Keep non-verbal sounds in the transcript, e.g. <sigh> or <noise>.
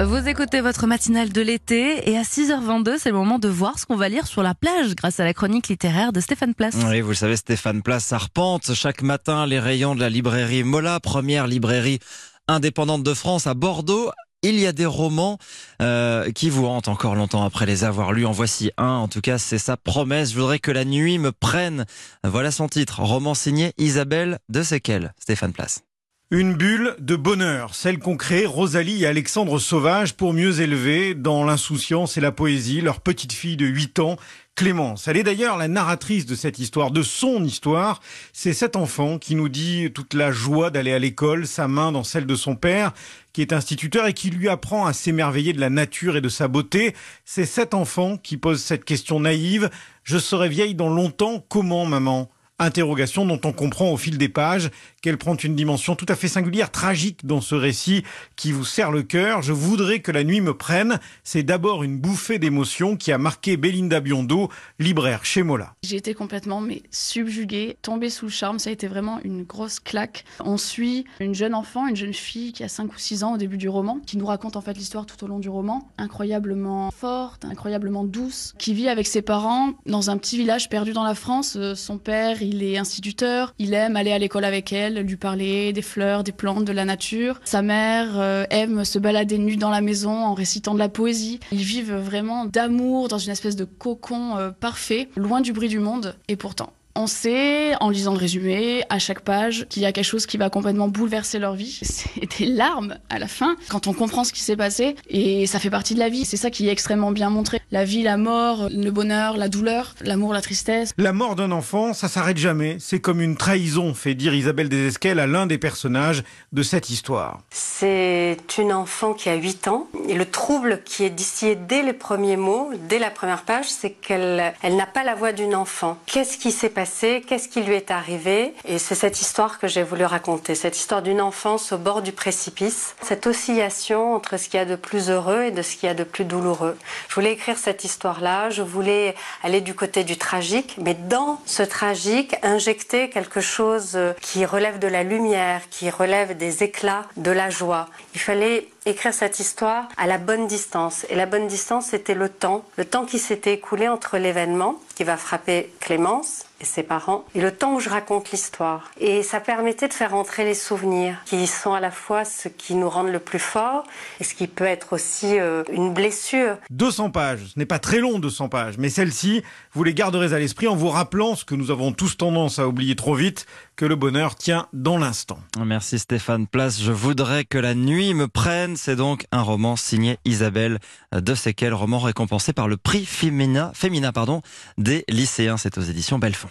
Vous écoutez votre matinale de l'été et à 6h22, c'est le moment de voir ce qu'on va lire sur la plage grâce à la chronique littéraire de Stéphane Place. Oui, vous le savez, Stéphane Place arpente chaque matin les rayons de la librairie Mola, première librairie indépendante de France à Bordeaux. Il y a des romans euh, qui vous hantent encore longtemps après les avoir lus. En voici un, en tout cas, c'est sa promesse. Je voudrais que la nuit me prenne. Voilà son titre, roman signé Isabelle de Sequel, Stéphane Place. Une bulle de bonheur, celle qu'ont créée Rosalie et Alexandre Sauvage pour mieux élever, dans l'insouciance et la poésie, leur petite fille de 8 ans, Clémence. Elle est d'ailleurs la narratrice de cette histoire, de son histoire. C'est cet enfant qui nous dit toute la joie d'aller à l'école, sa main dans celle de son père, qui est instituteur et qui lui apprend à s'émerveiller de la nature et de sa beauté. C'est cet enfant qui pose cette question naïve. Je serai vieille dans longtemps, comment maman? Interrogation dont on comprend au fil des pages qu'elle prend une dimension tout à fait singulière, tragique dans ce récit qui vous serre le cœur. Je voudrais que la nuit me prenne. C'est d'abord une bouffée d'émotion qui a marqué Belinda Biondo, libraire chez Mola. J'ai été complètement mais subjuguée, tombée sous le charme. Ça a été vraiment une grosse claque. On suit une jeune enfant, une jeune fille qui a 5 ou 6 ans au début du roman, qui nous raconte en fait l'histoire tout au long du roman, incroyablement forte, incroyablement douce, qui vit avec ses parents dans un petit village perdu dans la France. Euh, son père, il est instituteur, il aime aller à l'école avec elle, lui parler des fleurs, des plantes, de la nature. Sa mère euh, aime se balader nue dans la maison en récitant de la poésie. Ils vivent vraiment d'amour dans une espèce de cocon euh, parfait, loin du bruit du monde. Et pourtant, on sait, en lisant le résumé, à chaque page, qu'il y a quelque chose qui va complètement bouleverser leur vie. <laughs> C'est des larmes à la fin, quand on comprend ce qui s'est passé. Et ça fait partie de la vie. C'est ça qui est extrêmement bien montré. La vie, la mort, le bonheur, la douleur, l'amour, la tristesse. La mort d'un enfant, ça s'arrête jamais. C'est comme une trahison, fait dire Isabelle Desesquelles à l'un des personnages de cette histoire. C'est une enfant qui a 8 ans. Et le trouble qui est distillé dès les premiers mots, dès la première page, c'est qu'elle elle, n'a pas la voix d'une enfant. Qu'est-ce qui s'est passé? Qu'est-ce qui lui est arrivé. Et c'est cette histoire que j'ai voulu raconter, cette histoire d'une enfance au bord du précipice, cette oscillation entre ce qu'il y a de plus heureux et de ce qu'il y a de plus douloureux. Je voulais écrire cette histoire-là, je voulais aller du côté du tragique, mais dans ce tragique, injecter quelque chose qui relève de la lumière, qui relève des éclats de la joie. Il fallait écrire cette histoire à la bonne distance. Et la bonne distance, c'était le temps, le temps qui s'était écoulé entre l'événement qui va frapper Clémence et ses parents, et le temps où je raconte l'histoire. Et ça permettait de faire entrer les souvenirs, qui sont à la fois ce qui nous rend le plus fort, et ce qui peut être aussi euh, une blessure. 200 pages, ce n'est pas très long 200 pages, mais celle-ci, vous les garderez à l'esprit en vous rappelant ce que nous avons tous tendance à oublier trop vite, que le bonheur tient dans l'instant. Merci Stéphane Place. Je voudrais que la nuit me prenne. C'est donc un roman signé Isabelle de Sequel, roman récompensé par le prix féminin, féminin pardon, des lycéens. C'est aux éditions Belfond.